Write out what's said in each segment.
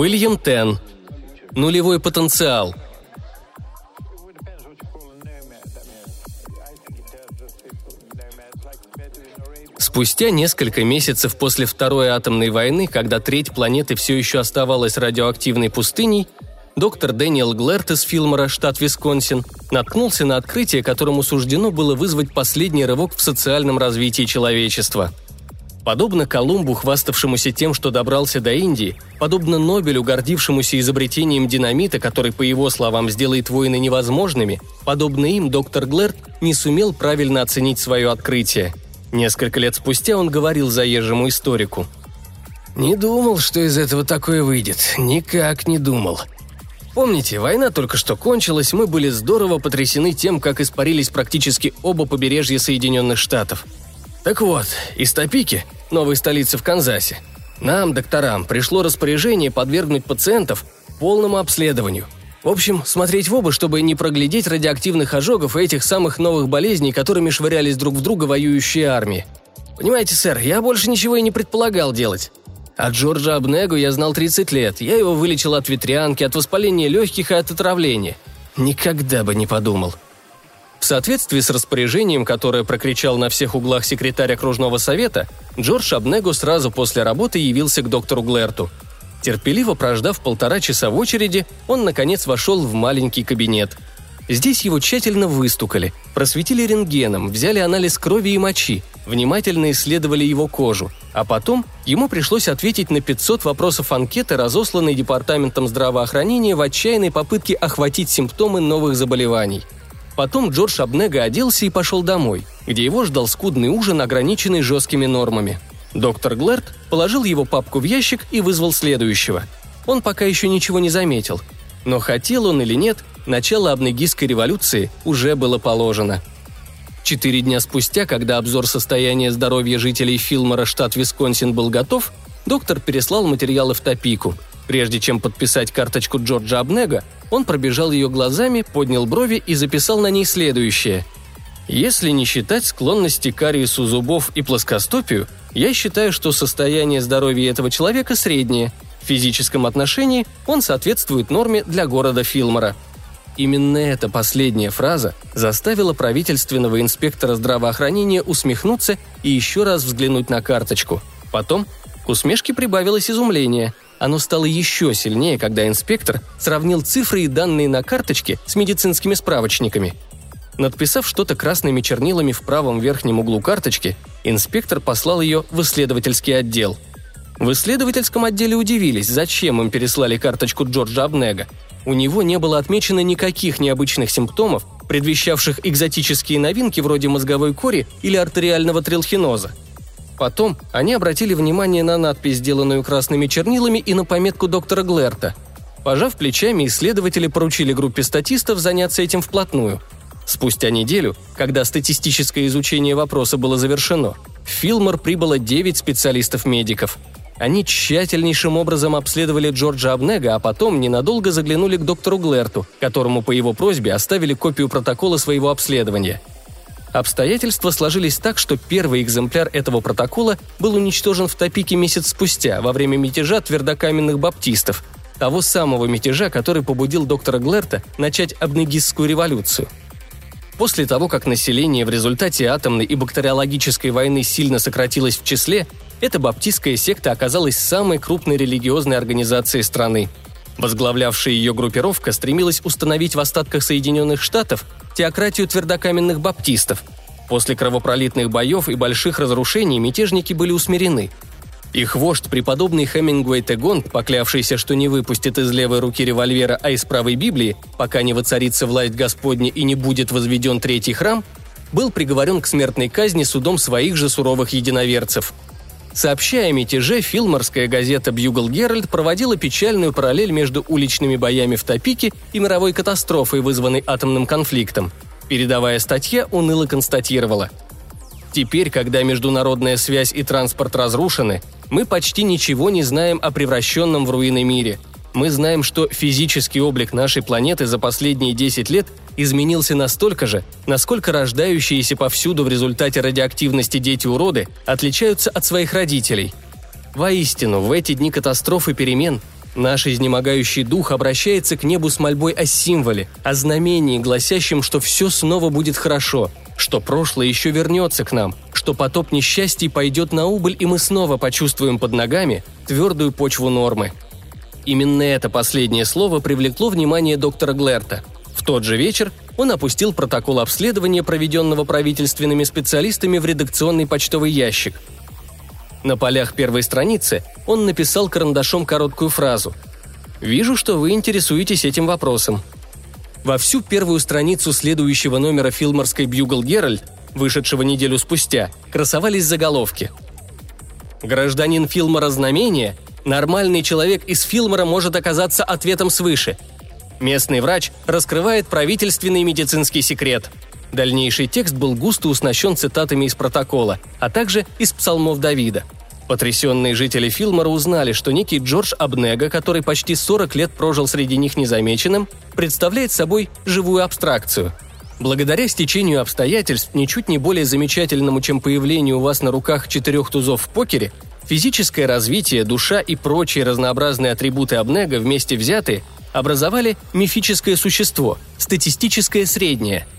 Уильям Тен. Нулевой потенциал. Спустя несколько месяцев после Второй атомной войны, когда треть планеты все еще оставалась радиоактивной пустыней, доктор Дэниел Глэрт из Филмора, штат Висконсин, наткнулся на открытие, которому суждено было вызвать последний рывок в социальном развитии человечества – Подобно Колумбу, хваставшемуся тем, что добрался до Индии, подобно Нобелю, гордившемуся изобретением динамита, который, по его словам, сделает войны невозможными, подобно им доктор Глэрт не сумел правильно оценить свое открытие. Несколько лет спустя он говорил заезжему историку. «Не думал, что из этого такое выйдет. Никак не думал. Помните, война только что кончилась, мы были здорово потрясены тем, как испарились практически оба побережья Соединенных Штатов – так вот, из Топики, новой столицы в Канзасе, нам, докторам, пришло распоряжение подвергнуть пациентов полному обследованию. В общем, смотреть в оба, чтобы не проглядеть радиоактивных ожогов и этих самых новых болезней, которыми швырялись друг в друга воюющие армии. Понимаете, сэр, я больше ничего и не предполагал делать. А Джорджа Абнегу я знал 30 лет. Я его вылечил от ветрянки, от воспаления легких и от отравления. Никогда бы не подумал. В соответствии с распоряжением, которое прокричал на всех углах секретарь окружного совета, Джордж Абнего сразу после работы явился к доктору Глэрту. Терпеливо прождав полтора часа в очереди, он, наконец, вошел в маленький кабинет. Здесь его тщательно выстукали, просветили рентгеном, взяли анализ крови и мочи, внимательно исследовали его кожу, а потом ему пришлось ответить на 500 вопросов анкеты, разосланной Департаментом здравоохранения в отчаянной попытке охватить симптомы новых заболеваний – Потом Джордж Абнега оделся и пошел домой, где его ждал скудный ужин, ограниченный жесткими нормами. Доктор Глэрт положил его папку в ящик и вызвал следующего. Он пока еще ничего не заметил. Но хотел он или нет, начало абнегийской революции уже было положено. Четыре дня спустя, когда обзор состояния здоровья жителей Филмора, штат Висконсин, был готов, доктор переслал материалы в Топику. Прежде чем подписать карточку Джорджа Абнега, он пробежал ее глазами, поднял брови и записал на ней следующее. «Если не считать склонности к кариесу зубов и плоскостопию, я считаю, что состояние здоровья этого человека среднее. В физическом отношении он соответствует норме для города Филмора». Именно эта последняя фраза заставила правительственного инспектора здравоохранения усмехнуться и еще раз взглянуть на карточку. Потом к усмешке прибавилось изумление – оно стало еще сильнее, когда инспектор сравнил цифры и данные на карточке с медицинскими справочниками. Надписав что-то красными чернилами в правом верхнем углу карточки, инспектор послал ее в исследовательский отдел. В исследовательском отделе удивились, зачем им переслали карточку Джорджа Абнега. У него не было отмечено никаких необычных симптомов, предвещавших экзотические новинки вроде мозговой кори или артериального трилхиноза – Потом они обратили внимание на надпись, сделанную красными чернилами, и на пометку доктора Глэрта. Пожав плечами, исследователи поручили группе статистов заняться этим вплотную. Спустя неделю, когда статистическое изучение вопроса было завершено, в Филмор прибыло 9 специалистов-медиков. Они тщательнейшим образом обследовали Джорджа Абнега, а потом ненадолго заглянули к доктору Глэрту, которому по его просьбе оставили копию протокола своего обследования – Обстоятельства сложились так, что первый экземпляр этого протокола был уничтожен в Топике месяц спустя, во время мятежа твердокаменных баптистов, того самого мятежа, который побудил доктора Глэрта начать абнегистскую революцию. После того, как население в результате атомной и бактериологической войны сильно сократилось в числе, эта баптистская секта оказалась самой крупной религиозной организацией страны. Возглавлявшая ее группировка стремилась установить в остатках Соединенных Штатов теократию твердокаменных баптистов. После кровопролитных боев и больших разрушений мятежники были усмирены. Их вождь, преподобный Хемингуэй Тегонт, поклявшийся, что не выпустит из левой руки револьвера, а из правой Библии, пока не воцарится власть Господня и не будет возведен третий храм, был приговорен к смертной казни судом своих же суровых единоверцев – Сообщая о мятеже, филморская газета «Бьюгл Геральд» проводила печальную параллель между уличными боями в Топике и мировой катастрофой, вызванной атомным конфликтом. Передавая статья, уныло констатировала. Теперь, когда международная связь и транспорт разрушены, мы почти ничего не знаем о превращенном в руины мире – мы знаем, что физический облик нашей планеты за последние 10 лет изменился настолько же, насколько рождающиеся повсюду в результате радиоактивности дети-уроды отличаются от своих родителей. Воистину, в эти дни катастрофы перемен наш изнемогающий дух обращается к небу с мольбой о символе, о знамении, гласящем, что все снова будет хорошо, что прошлое еще вернется к нам, что потоп несчастий пойдет на убыль, и мы снова почувствуем под ногами твердую почву нормы. Именно это последнее слово привлекло внимание доктора Глерта. В тот же вечер он опустил протокол обследования, проведенного правительственными специалистами в редакционный почтовый ящик. На полях первой страницы он написал карандашом короткую фразу «Вижу, что вы интересуетесь этим вопросом. Во всю первую страницу следующего номера филморской «Бьюгл Геральт», вышедшего неделю спустя, красовались заголовки. «Гражданин Филмора знамения. Нормальный человек из Филмора может оказаться ответом свыше. Местный врач раскрывает правительственный медицинский секрет». Дальнейший текст был густо уснащен цитатами из протокола, а также из псалмов Давида – Потрясенные жители Филмора узнали, что некий Джордж Абнега, который почти 40 лет прожил среди них незамеченным, представляет собой живую абстракцию. Благодаря стечению обстоятельств, ничуть не более замечательному, чем появление у вас на руках четырех тузов в покере, физическое развитие, душа и прочие разнообразные атрибуты Абнега вместе взятые образовали мифическое существо, статистическое среднее –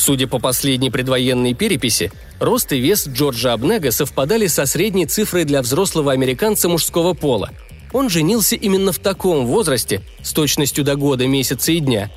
Судя по последней предвоенной переписи, рост и вес Джорджа Абнега совпадали со средней цифрой для взрослого американца мужского пола. Он женился именно в таком возрасте, с точностью до года, месяца и дня,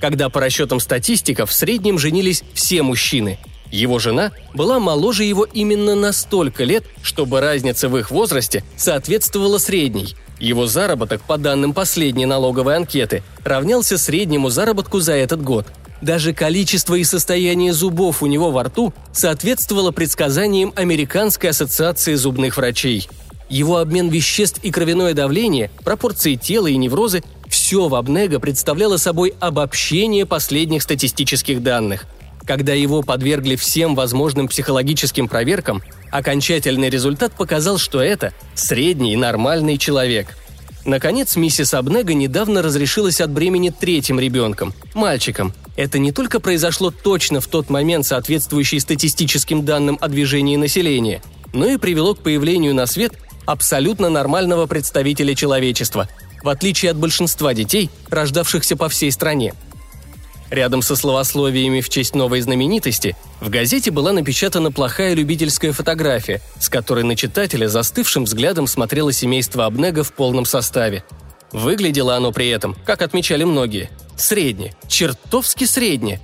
когда по расчетам статистиков в среднем женились все мужчины. Его жена была моложе его именно на столько лет, чтобы разница в их возрасте соответствовала средней. Его заработок, по данным последней налоговой анкеты, равнялся среднему заработку за этот год – даже количество и состояние зубов у него во рту соответствовало предсказаниям Американской ассоциации зубных врачей. Его обмен веществ и кровяное давление, пропорции тела и неврозы – все в Абнега представляло собой обобщение последних статистических данных. Когда его подвергли всем возможным психологическим проверкам, окончательный результат показал, что это средний нормальный человек – Наконец, миссис Абнега недавно разрешилась от бремени третьим ребенком – мальчиком. Это не только произошло точно в тот момент, соответствующий статистическим данным о движении населения, но и привело к появлению на свет абсолютно нормального представителя человечества, в отличие от большинства детей, рождавшихся по всей стране – Рядом со словословиями в честь новой знаменитости в газете была напечатана плохая любительская фотография, с которой на читателя застывшим взглядом смотрело семейство Абнега в полном составе. Выглядело оно при этом, как отмечали многие, средне, чертовски средне.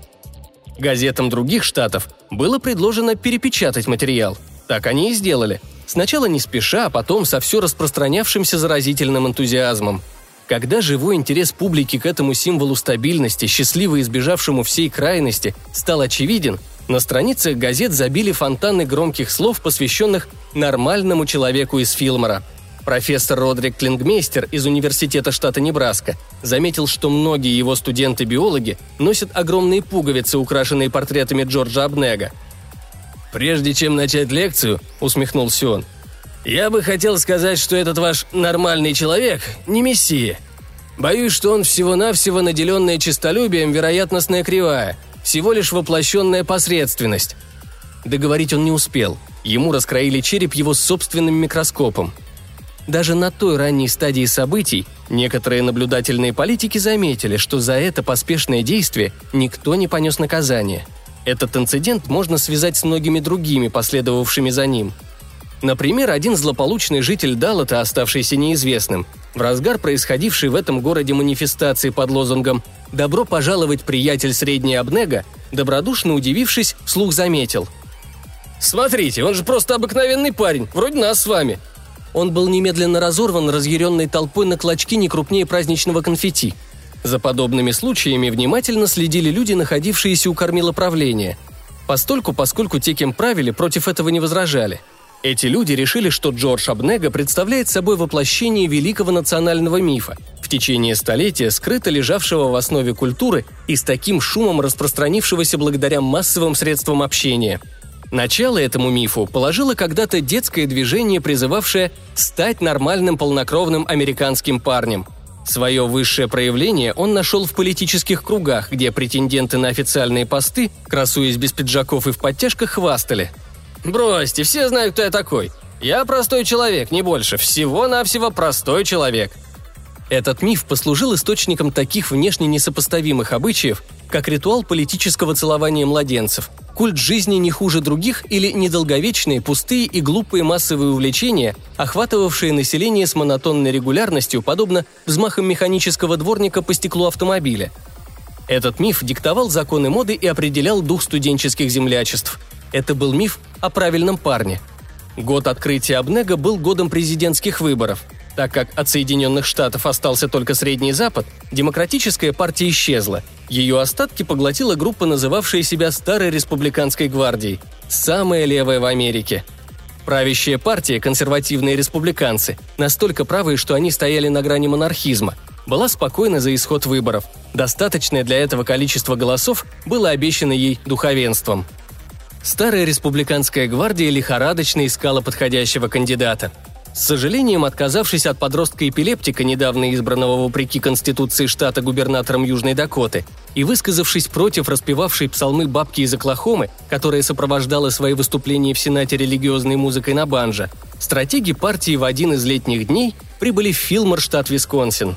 Газетам других штатов было предложено перепечатать материал. Так они и сделали. Сначала не спеша, а потом со все распространявшимся заразительным энтузиазмом – когда живой интерес публики к этому символу стабильности, счастливо избежавшему всей крайности, стал очевиден, на страницах газет забили фонтаны громких слов, посвященных нормальному человеку из Филмора. Профессор Родрик Клингмейстер из Университета штата Небраска заметил, что многие его студенты-биологи носят огромные пуговицы, украшенные портретами Джорджа Абнега. «Прежде чем начать лекцию», — усмехнулся он, я бы хотел сказать, что этот ваш нормальный человек не мессия. Боюсь, что он всего-навсего наделенная честолюбием вероятностная кривая, всего лишь воплощенная посредственность. Договорить он не успел. Ему раскроили череп его собственным микроскопом. Даже на той ранней стадии событий некоторые наблюдательные политики заметили, что за это поспешное действие никто не понес наказание. Этот инцидент можно связать с многими другими, последовавшими за ним – Например, один злополучный житель Даллата, оставшийся неизвестным, в разгар происходившей в этом городе манифестации под лозунгом «Добро пожаловать, приятель средней Абнега», добродушно удивившись, вслух заметил. «Смотрите, он же просто обыкновенный парень, вроде нас с вами». Он был немедленно разорван разъяренной толпой на клочки не крупнее праздничного конфетти. За подобными случаями внимательно следили люди, находившиеся у кормила правления. Постольку, поскольку те, кем правили, против этого не возражали – эти люди решили, что Джордж Абнега представляет собой воплощение великого национального мифа, в течение столетия скрыто лежавшего в основе культуры и с таким шумом распространившегося благодаря массовым средствам общения. Начало этому мифу положило когда-то детское движение, призывавшее стать нормальным полнокровным американским парнем. Свое высшее проявление он нашел в политических кругах, где претенденты на официальные посты, красуясь без пиджаков и в подтяжках, хвастали – «Бросьте, все знают, кто я такой. «Я простой человек, не больше. Всего-навсего простой человек». Этот миф послужил источником таких внешне несопоставимых обычаев, как ритуал политического целования младенцев, культ жизни не хуже других или недолговечные, пустые и глупые массовые увлечения, охватывавшие население с монотонной регулярностью, подобно взмахам механического дворника по стеклу автомобиля. Этот миф диктовал законы моды и определял дух студенческих землячеств. Это был миф о правильном парне. Год открытия Абнега был годом президентских выборов – так как от Соединенных Штатов остался только Средний Запад, демократическая партия исчезла. Ее остатки поглотила группа, называвшая себя Старой Республиканской гвардией. Самая левая в Америке. Правящая партия, консервативные республиканцы, настолько правые, что они стояли на грани монархизма, была спокойна за исход выборов. Достаточное для этого количество голосов было обещано ей духовенством. Старая республиканская гвардия лихорадочно искала подходящего кандидата – с сожалением, отказавшись от подростка-эпилептика, недавно избранного вопреки Конституции штата губернатором Южной Дакоты, и высказавшись против распевавшей псалмы бабки из Оклахомы, которая сопровождала свои выступления в Сенате религиозной музыкой на банджо, стратеги партии в один из летних дней прибыли в Филмор, штат Висконсин.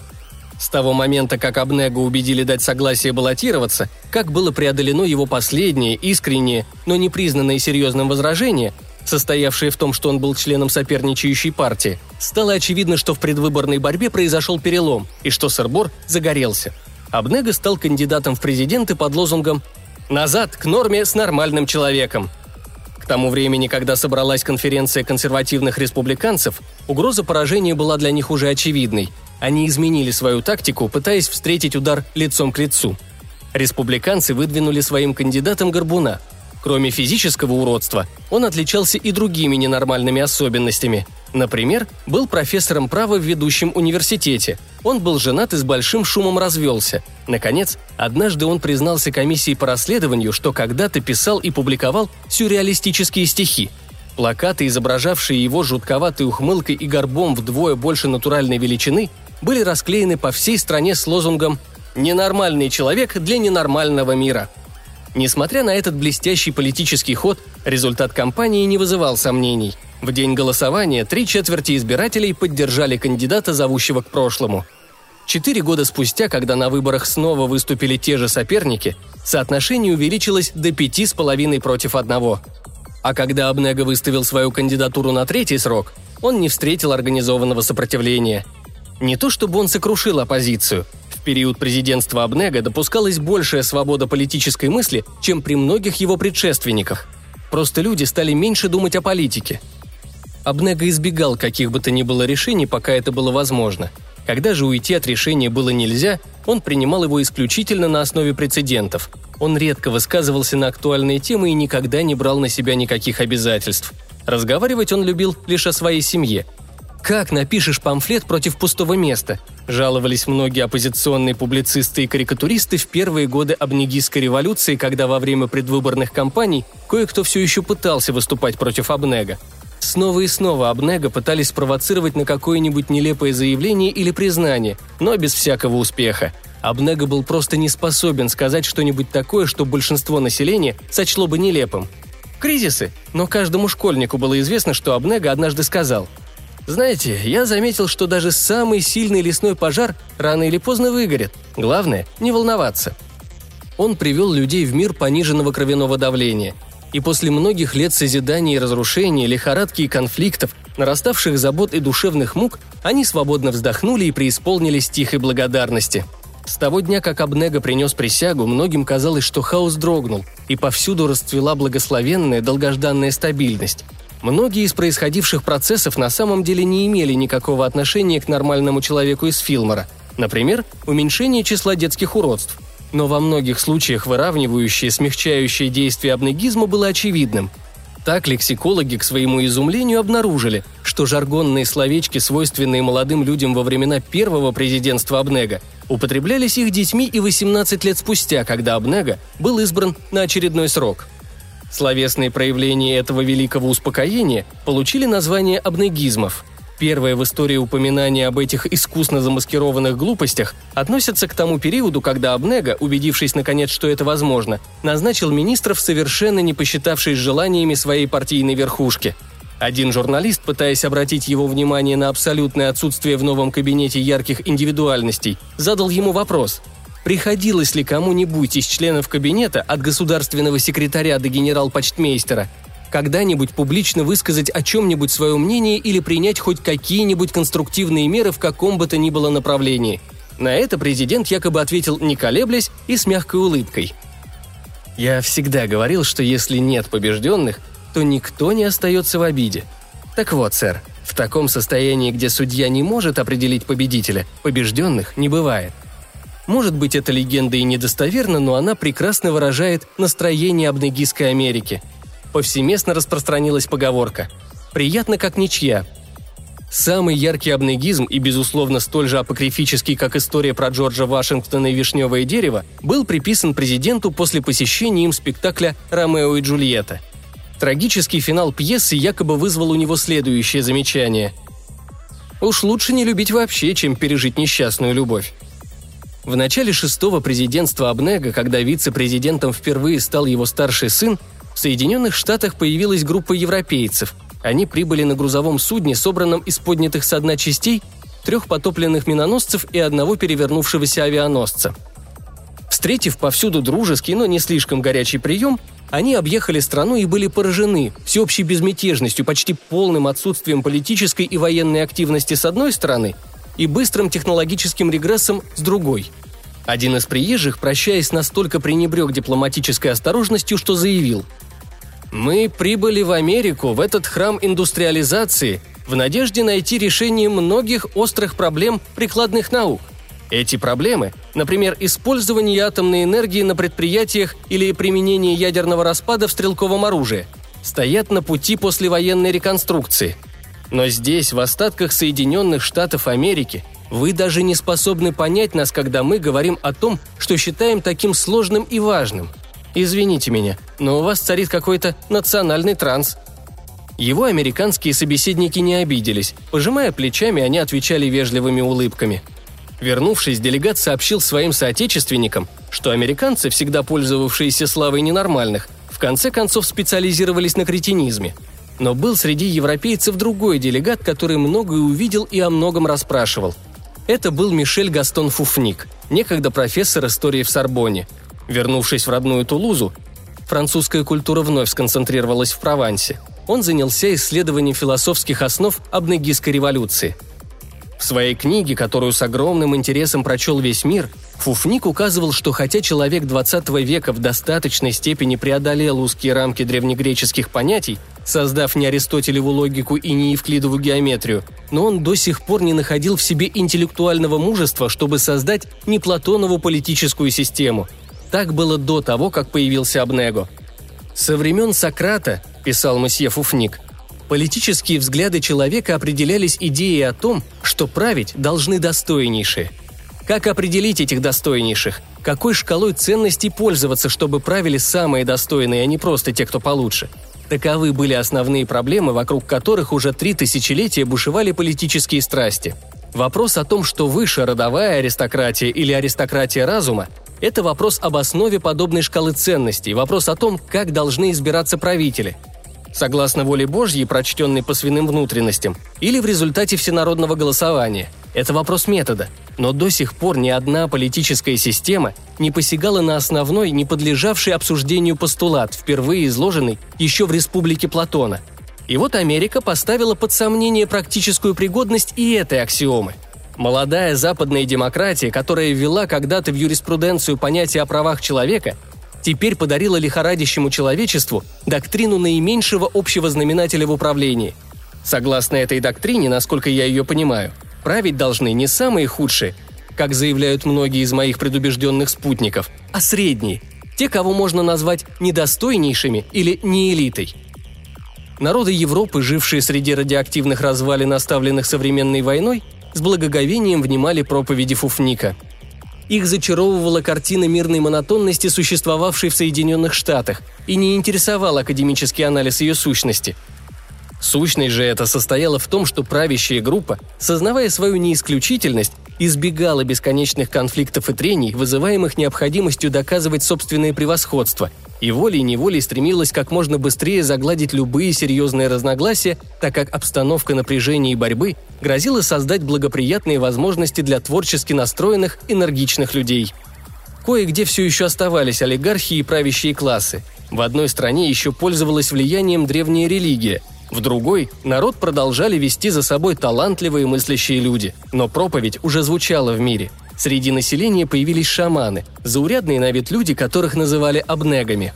С того момента, как Абнего убедили дать согласие баллотироваться, как было преодолено его последнее, искреннее, но не признанное серьезным возражение, состоявшее в том, что он был членом соперничающей партии, стало очевидно, что в предвыборной борьбе произошел перелом и что Сырбор загорелся. Абнега стал кандидатом в президенты под лозунгом «Назад к норме с нормальным человеком». К тому времени, когда собралась конференция консервативных республиканцев, угроза поражения была для них уже очевидной. Они изменили свою тактику, пытаясь встретить удар лицом к лицу. Республиканцы выдвинули своим кандидатом Горбуна – Кроме физического уродства, он отличался и другими ненормальными особенностями. Например, был профессором права в ведущем университете. Он был женат и с большим шумом развелся. Наконец, однажды он признался комиссии по расследованию, что когда-то писал и публиковал сюрреалистические стихи. Плакаты, изображавшие его жутковатой ухмылкой и горбом вдвое больше натуральной величины, были расклеены по всей стране с лозунгом «Ненормальный человек для ненормального мира», Несмотря на этот блестящий политический ход, результат кампании не вызывал сомнений. В день голосования три четверти избирателей поддержали кандидата, зовущего к прошлому. Четыре года спустя, когда на выборах снова выступили те же соперники, соотношение увеличилось до пяти с половиной против одного. А когда Абнега выставил свою кандидатуру на третий срок, он не встретил организованного сопротивления. Не то чтобы он сокрушил оппозицию, период президентства Абнега допускалась большая свобода политической мысли, чем при многих его предшественниках. Просто люди стали меньше думать о политике. Абнега избегал каких бы то ни было решений, пока это было возможно. Когда же уйти от решения было нельзя, он принимал его исключительно на основе прецедентов. Он редко высказывался на актуальные темы и никогда не брал на себя никаких обязательств. Разговаривать он любил лишь о своей семье – как напишешь памфлет против пустого места? Жаловались многие оппозиционные публицисты и карикатуристы в первые годы Абнегийской революции, когда во время предвыборных кампаний кое-кто все еще пытался выступать против Абнега. Снова и снова Абнега пытались спровоцировать на какое-нибудь нелепое заявление или признание, но без всякого успеха. Абнега был просто не способен сказать что-нибудь такое, что большинство населения сочло бы нелепым. Кризисы, но каждому школьнику было известно, что Абнега однажды сказал – знаете, я заметил, что даже самый сильный лесной пожар рано или поздно выгорит. Главное – не волноваться. Он привел людей в мир пониженного кровяного давления. И после многих лет созидания и разрушения, лихорадки и конфликтов, нараставших забот и душевных мук, они свободно вздохнули и преисполнились тихой благодарности. С того дня, как Абнега принес присягу, многим казалось, что хаос дрогнул, и повсюду расцвела благословенная долгожданная стабильность. Многие из происходивших процессов на самом деле не имели никакого отношения к нормальному человеку из Филмора. Например, уменьшение числа детских уродств. Но во многих случаях выравнивающее, смягчающее действие абнегизма было очевидным. Так лексикологи к своему изумлению обнаружили, что жаргонные словечки, свойственные молодым людям во времена первого президентства Абнега, употреблялись их детьми и 18 лет спустя, когда Абнега был избран на очередной срок – Словесные проявления этого великого успокоения получили название абнегизмов. Первое в истории упоминание об этих искусно замаскированных глупостях относится к тому периоду, когда Абнега, убедившись наконец, что это возможно, назначил министров, совершенно не посчитавшись желаниями своей партийной верхушки. Один журналист, пытаясь обратить его внимание на абсолютное отсутствие в новом кабинете ярких индивидуальностей, задал ему вопрос – приходилось ли кому-нибудь из членов кабинета от государственного секретаря до генерал-почтмейстера когда-нибудь публично высказать о чем-нибудь свое мнение или принять хоть какие-нибудь конструктивные меры в каком бы то ни было направлении. На это президент якобы ответил не колеблясь и с мягкой улыбкой. «Я всегда говорил, что если нет побежденных, то никто не остается в обиде. Так вот, сэр, в таком состоянии, где судья не может определить победителя, побежденных не бывает. Может быть, эта легенда и недостоверна, но она прекрасно выражает настроение Абнегийской Америки. Повсеместно распространилась поговорка «приятно как ничья». Самый яркий абнегизм и, безусловно, столь же апокрифический, как история про Джорджа Вашингтона и вишневое дерево, был приписан президенту после посещения им спектакля «Ромео и Джульетта». Трагический финал пьесы якобы вызвал у него следующее замечание. «Уж лучше не любить вообще, чем пережить несчастную любовь». В начале шестого президентства Абнега, когда вице-президентом впервые стал его старший сын, в Соединенных Штатах появилась группа европейцев. Они прибыли на грузовом судне, собранном из поднятых со дна частей, трех потопленных миноносцев и одного перевернувшегося авианосца. Встретив повсюду дружеский, но не слишком горячий прием, они объехали страну и были поражены всеобщей безмятежностью, почти полным отсутствием политической и военной активности с одной стороны и быстрым технологическим регрессом с другой. Один из приезжих, прощаясь, настолько пренебрег дипломатической осторожностью, что заявил «Мы прибыли в Америку, в этот храм индустриализации, в надежде найти решение многих острых проблем прикладных наук. Эти проблемы, например, использование атомной энергии на предприятиях или применение ядерного распада в стрелковом оружии, стоят на пути послевоенной реконструкции – но здесь, в остатках Соединенных Штатов Америки, вы даже не способны понять нас, когда мы говорим о том, что считаем таким сложным и важным. Извините меня, но у вас царит какой-то национальный транс. Его американские собеседники не обиделись. Пожимая плечами, они отвечали вежливыми улыбками. Вернувшись, делегат сообщил своим соотечественникам, что американцы, всегда пользовавшиеся славой ненормальных, в конце концов специализировались на кретинизме – но был среди европейцев другой делегат, который многое увидел и о многом расспрашивал. Это был Мишель Гастон Фуфник, некогда профессор истории в Сорбоне. Вернувшись в родную Тулузу, французская культура вновь сконцентрировалась в Провансе. Он занялся исследованием философских основ Абнегийской революции. В своей книге, которую с огромным интересом прочел весь мир, Фуфник указывал, что хотя человек 20 века в достаточной степени преодолел узкие рамки древнегреческих понятий, создав не Аристотелеву логику и не Евклидову геометрию, но он до сих пор не находил в себе интеллектуального мужества, чтобы создать не Платонову политическую систему. Так было до того, как появился Абнего. «Со времен Сократа», – писал месье Фуфник, политические взгляды человека определялись идеей о том, что править должны достойнейшие. Как определить этих достойнейших? Какой шкалой ценностей пользоваться, чтобы правили самые достойные, а не просто те, кто получше? Таковы были основные проблемы, вокруг которых уже три тысячелетия бушевали политические страсти. Вопрос о том, что выше родовая аристократия или аристократия разума, это вопрос об основе подобной шкалы ценностей, вопрос о том, как должны избираться правители. Согласно воле Божьей, прочтенной по свиным внутренностям, или в результате всенародного голосования – это вопрос метода, но до сих пор ни одна политическая система не посягала на основной, не подлежавший обсуждению постулат, впервые изложенный еще в республике Платона. И вот Америка поставила под сомнение практическую пригодность и этой аксиомы. Молодая западная демократия, которая ввела когда-то в юриспруденцию понятие о правах человека, теперь подарила лихорадящему человечеству доктрину наименьшего общего знаменателя в управлении. Согласно этой доктрине, насколько я ее понимаю – править должны не самые худшие, как заявляют многие из моих предубежденных спутников, а средние, те, кого можно назвать недостойнейшими или не элитой. Народы Европы, жившие среди радиоактивных развалин, оставленных современной войной, с благоговением внимали проповеди Фуфника. Их зачаровывала картина мирной монотонности, существовавшей в Соединенных Штатах, и не интересовал академический анализ ее сущности – Сущность же это состояла в том, что правящая группа, сознавая свою неисключительность, избегала бесконечных конфликтов и трений, вызываемых необходимостью доказывать собственное превосходство, и волей-неволей стремилась как можно быстрее загладить любые серьезные разногласия, так как обстановка напряжения и борьбы грозила создать благоприятные возможности для творчески настроенных, энергичных людей. Кое-где все еще оставались олигархи и правящие классы. В одной стране еще пользовалась влиянием древняя религия, в другой народ продолжали вести за собой талантливые мыслящие люди, но проповедь уже звучала в мире – Среди населения появились шаманы, заурядные на вид люди, которых называли обнегами.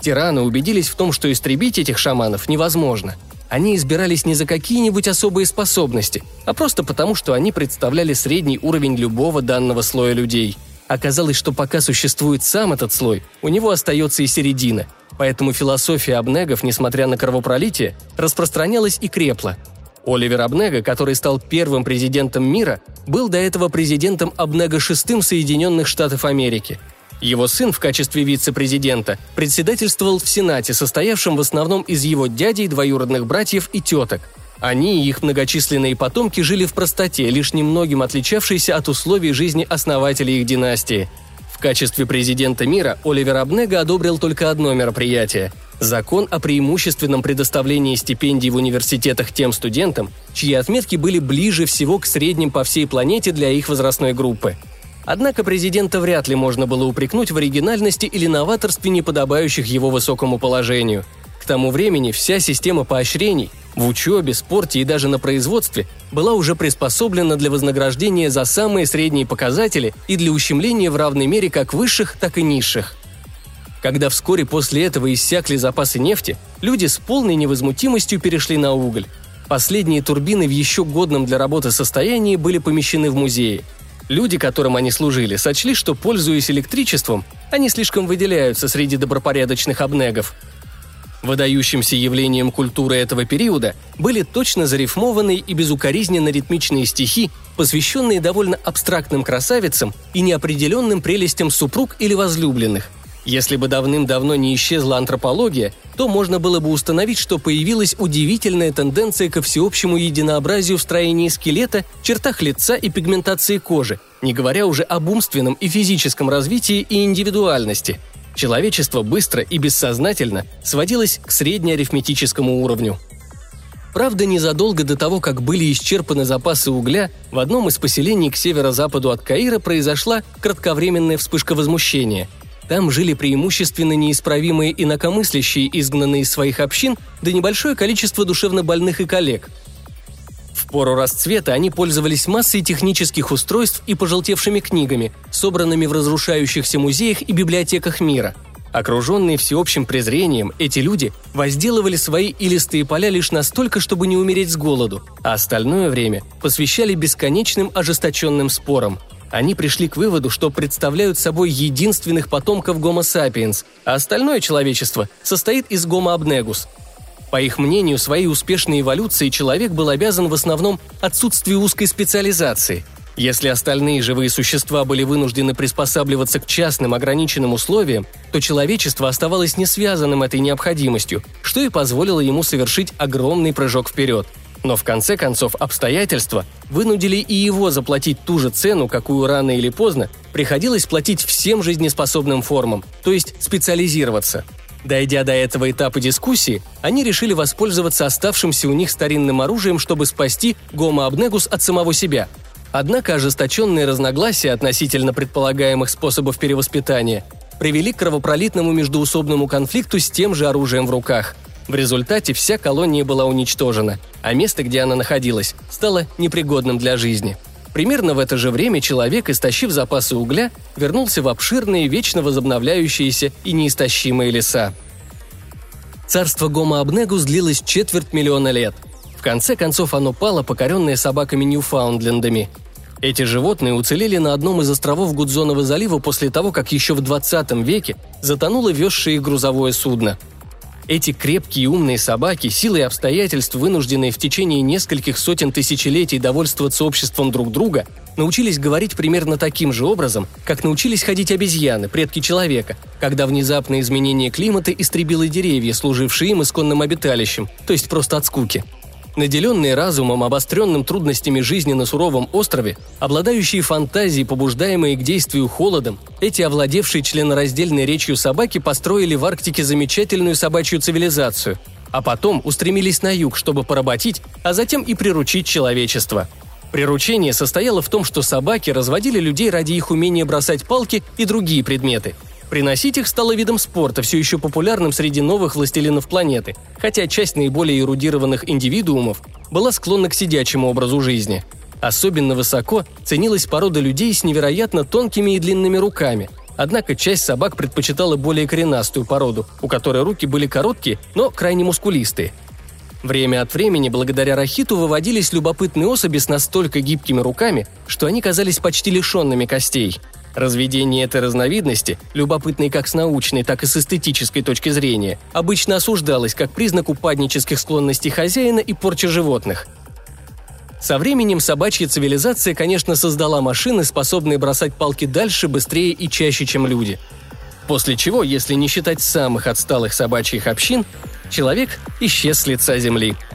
Тираны убедились в том, что истребить этих шаманов невозможно. Они избирались не за какие-нибудь особые способности, а просто потому, что они представляли средний уровень любого данного слоя людей. Оказалось, что пока существует сам этот слой, у него остается и середина. Поэтому философия обнегов, несмотря на кровопролитие, распространялась и крепла – Оливер Абнега, который стал первым президентом мира, был до этого президентом Абнега VI Соединенных Штатов Америки. Его сын в качестве вице-президента председательствовал в Сенате, состоявшем в основном из его дядей, двоюродных братьев и теток. Они и их многочисленные потомки жили в простоте, лишь немногим отличавшейся от условий жизни основателей их династии. В качестве президента мира Оливер Абнега одобрил только одно мероприятие – Закон о преимущественном предоставлении стипендий в университетах тем студентам, чьи отметки были ближе всего к средним по всей планете для их возрастной группы. Однако президента вряд ли можно было упрекнуть в оригинальности или новаторстве, не подобающих его высокому положению. К тому времени вся система поощрений в учебе, спорте и даже на производстве была уже приспособлена для вознаграждения за самые средние показатели и для ущемления в равной мере как высших, так и низших – когда вскоре после этого иссякли запасы нефти, люди с полной невозмутимостью перешли на уголь. Последние турбины в еще годном для работы состоянии были помещены в музеи. Люди, которым они служили, сочли, что, пользуясь электричеством, они слишком выделяются среди добропорядочных обнегов. Выдающимся явлением культуры этого периода были точно зарифмованные и безукоризненно ритмичные стихи, посвященные довольно абстрактным красавицам и неопределенным прелестям супруг или возлюбленных, если бы давным-давно не исчезла антропология, то можно было бы установить, что появилась удивительная тенденция ко всеобщему единообразию в строении скелета, чертах лица и пигментации кожи, не говоря уже об умственном и физическом развитии и индивидуальности. Человечество быстро и бессознательно сводилось к среднеарифметическому уровню. Правда, незадолго до того, как были исчерпаны запасы угля, в одном из поселений к северо-западу от Каира произошла кратковременная вспышка возмущения – там жили преимущественно неисправимые инакомыслящие, изгнанные из своих общин, да небольшое количество душевнобольных и коллег. В пору расцвета они пользовались массой технических устройств и пожелтевшими книгами, собранными в разрушающихся музеях и библиотеках мира. Окруженные всеобщим презрением, эти люди возделывали свои илистые поля лишь настолько, чтобы не умереть с голоду, а остальное время посвящали бесконечным ожесточенным спорам – они пришли к выводу, что представляют собой единственных потомков Homo sapiens, а остальное человечество состоит из Homo abnegus. По их мнению, своей успешной эволюцией человек был обязан в основном отсутствию узкой специализации. Если остальные живые существа были вынуждены приспосабливаться к частным ограниченным условиям, то человечество оставалось не связанным этой необходимостью, что и позволило ему совершить огромный прыжок вперед – но в конце концов обстоятельства вынудили и его заплатить ту же цену, какую рано или поздно приходилось платить всем жизнеспособным формам, то есть специализироваться. Дойдя до этого этапа дискуссии, они решили воспользоваться оставшимся у них старинным оружием, чтобы спасти Гомо Абнегус от самого себя. Однако ожесточенные разногласия относительно предполагаемых способов перевоспитания привели к кровопролитному междуусобному конфликту с тем же оружием в руках – в результате вся колония была уничтожена, а место, где она находилась, стало непригодным для жизни. Примерно в это же время человек, истощив запасы угля, вернулся в обширные, вечно возобновляющиеся и неистощимые леса. Царство Гома Абнегус длилось четверть миллиона лет. В конце концов оно пало, покоренное собаками Ньюфаундлендами. Эти животные уцелели на одном из островов Гудзонова залива после того, как еще в 20 веке затонуло везшее их грузовое судно – эти крепкие и умные собаки, силой обстоятельств, вынужденные в течение нескольких сотен тысячелетий довольствоваться обществом друг друга, научились говорить примерно таким же образом, как научились ходить обезьяны, предки человека, когда внезапное изменение климата истребило деревья, служившие им исконным обиталищем, то есть просто от скуки. Наделенные разумом, обостренным трудностями жизни на суровом острове, обладающие фантазией, побуждаемые к действию холодом, эти овладевшие членораздельной речью собаки построили в Арктике замечательную собачью цивилизацию, а потом устремились на юг, чтобы поработить, а затем и приручить человечество. Приручение состояло в том, что собаки разводили людей ради их умения бросать палки и другие предметы – Приносить их стало видом спорта, все еще популярным среди новых властелинов планеты, хотя часть наиболее эрудированных индивидуумов была склонна к сидячему образу жизни. Особенно высоко ценилась порода людей с невероятно тонкими и длинными руками. Однако часть собак предпочитала более коренастую породу, у которой руки были короткие, но крайне мускулистые. Время от времени благодаря рахиту выводились любопытные особи с настолько гибкими руками, что они казались почти лишенными костей – Разведение этой разновидности, любопытной как с научной, так и с эстетической точки зрения, обычно осуждалось как признак упаднических склонностей хозяина и порчи животных. Со временем собачья цивилизация, конечно, создала машины, способные бросать палки дальше, быстрее и чаще, чем люди. После чего, если не считать самых отсталых собачьих общин, человек исчез с лица Земли –